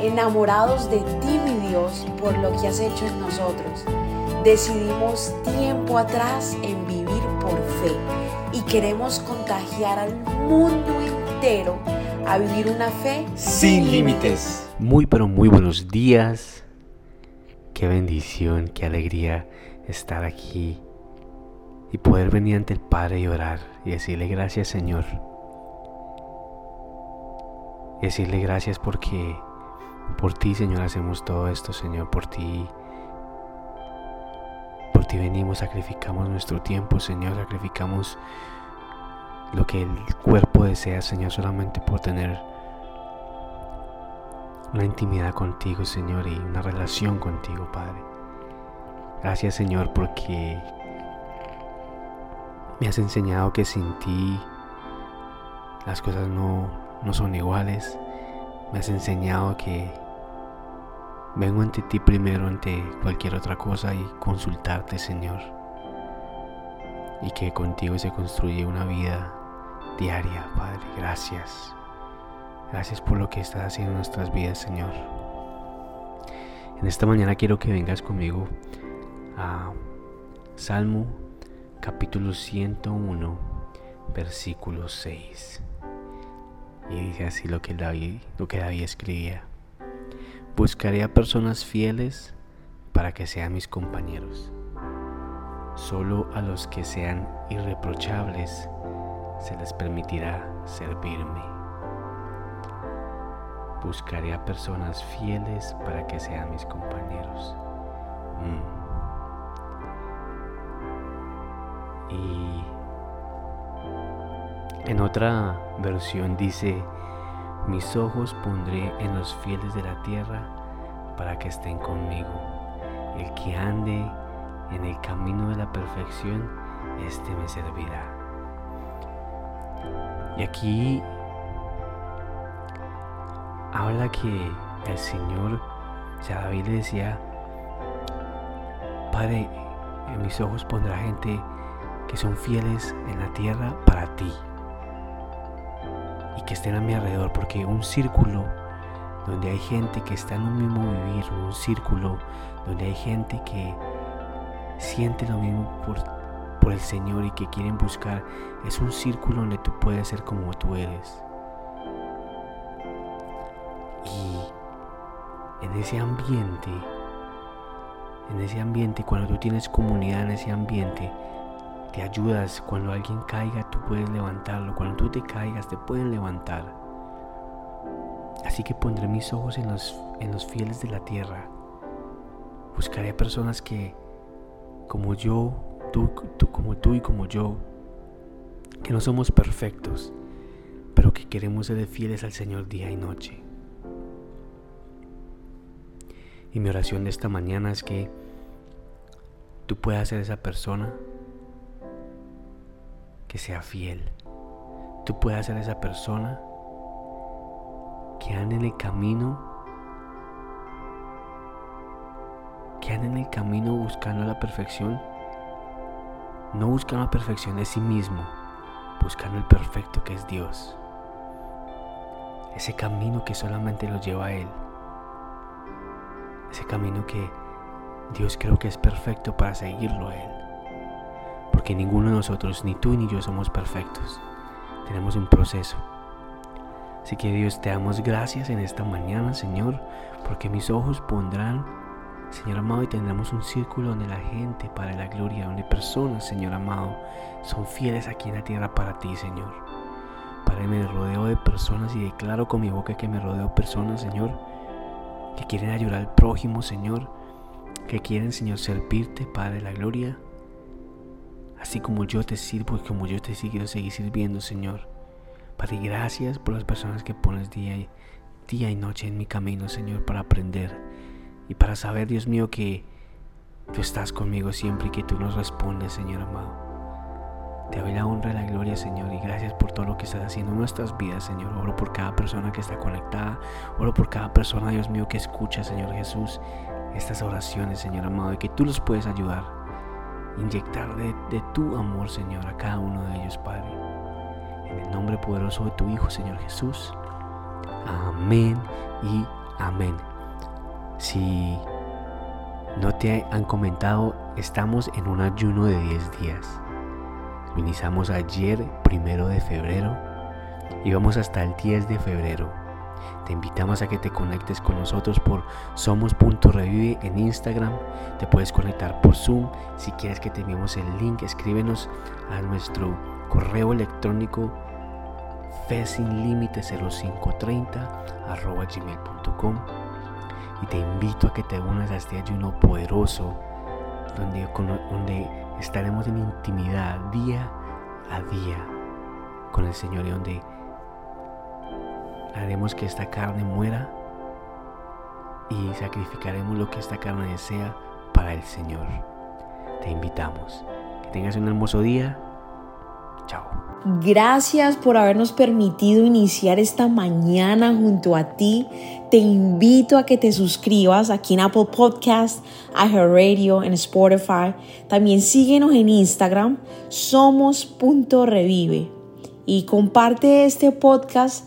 enamorados de ti, mi Dios, por lo que has hecho en nosotros. Decidimos tiempo atrás en vivir por fe y queremos contagiar al mundo entero a vivir una fe sin límites. Muy pero muy buenos días. Qué bendición, qué alegría estar aquí y poder venir ante el Padre y orar y decirle gracias Señor. Y decirle gracias porque por ti Señor hacemos todo esto Señor, por ti. Por ti venimos, sacrificamos nuestro tiempo Señor, sacrificamos lo que el cuerpo desea Señor solamente por tener una intimidad contigo Señor y una relación contigo Padre. Gracias Señor porque me has enseñado que sin ti las cosas no, no son iguales. Me has enseñado que vengo ante ti primero ante cualquier otra cosa y consultarte, Señor. Y que contigo se construye una vida diaria, Padre. Gracias. Gracias por lo que estás haciendo en nuestras vidas, Señor. En esta mañana quiero que vengas conmigo a Salmo capítulo 101, versículo 6. Y dice así lo que David, lo que David escribía. Buscaré a personas fieles para que sean mis compañeros. Solo a los que sean irreprochables se les permitirá servirme. Buscaré a personas fieles para que sean mis compañeros. Mm. Y en otra versión dice, mis ojos pondré en los fieles de la tierra para que estén conmigo. El que ande en el camino de la perfección, este me servirá. Y aquí habla que el Señor, o David le decía, Padre, en mis ojos pondrá gente que son fieles en la tierra para ti y que estén a mi alrededor, porque un círculo donde hay gente que está en un mismo vivir, un círculo donde hay gente que siente lo mismo por, por el Señor y que quieren buscar, es un círculo donde tú puedes ser como tú eres. Y en ese ambiente, en ese ambiente, cuando tú tienes comunidad en ese ambiente, te ayudas. Cuando alguien caiga, tú puedes levantarlo. Cuando tú te caigas, te pueden levantar. Así que pondré mis ojos en los, en los fieles de la tierra. Buscaré personas que, como yo, tú, tú, como tú y como yo, que no somos perfectos, pero que queremos ser fieles al Señor día y noche. Y mi oración de esta mañana es que tú puedas ser esa persona sea fiel. Tú puedes ser esa persona que ande en el camino, que ande en el camino buscando la perfección, no buscando la perfección de sí mismo, buscando el perfecto que es Dios. Ese camino que solamente lo lleva a Él. Ese camino que Dios creo que es perfecto para seguirlo a Él porque ninguno de nosotros, ni tú ni yo, somos perfectos. Tenemos un proceso. Así que Dios, te damos gracias en esta mañana, Señor, porque mis ojos pondrán, Señor amado, y tendremos un círculo donde la gente para la gloria, donde personas, Señor amado, son fieles aquí en la tierra para ti, Señor. Padre, me rodeo de personas y declaro con mi boca que me rodeo de personas, Señor, que quieren ayudar al prójimo, Señor, que quieren, Señor, servirte, Padre, la gloria así como yo te sirvo y como yo te quiero seguir sirviendo, Señor. Padre, gracias por las personas que pones día y, día y noche en mi camino, Señor, para aprender y para saber, Dios mío, que tú estás conmigo siempre y que tú nos respondes, Señor amado. Te doy la honra y la gloria, Señor, y gracias por todo lo que estás haciendo en nuestras vidas, Señor. Oro por cada persona que está conectada, oro por cada persona, Dios mío, que escucha, Señor Jesús, estas oraciones, Señor amado, y que tú los puedes ayudar inyectar de, tu amor, Señor, a cada uno de ellos, Padre. En el nombre poderoso de tu Hijo, Señor Jesús. Amén y Amén. Si no te han comentado, estamos en un ayuno de 10 días. Iniciamos ayer, primero de febrero, y vamos hasta el 10 de febrero. Te invitamos a que te conectes con nosotros por somos.revive en Instagram. Te puedes conectar por Zoom. Si quieres que te enviemos el link, escríbenos a nuestro correo electrónico fesinlimite0530 arroba gmail.com y te invito a que te unas a este ayuno poderoso donde estaremos en intimidad día a día con el Señor y donde haremos que esta carne muera y sacrificaremos lo que esta carne desea para el Señor. Te invitamos. Que tengas un hermoso día. Chao. Gracias por habernos permitido iniciar esta mañana junto a ti. Te invito a que te suscribas aquí en Apple Podcast, Radio, en Spotify. También síguenos en Instagram, somos.revive. Y comparte este podcast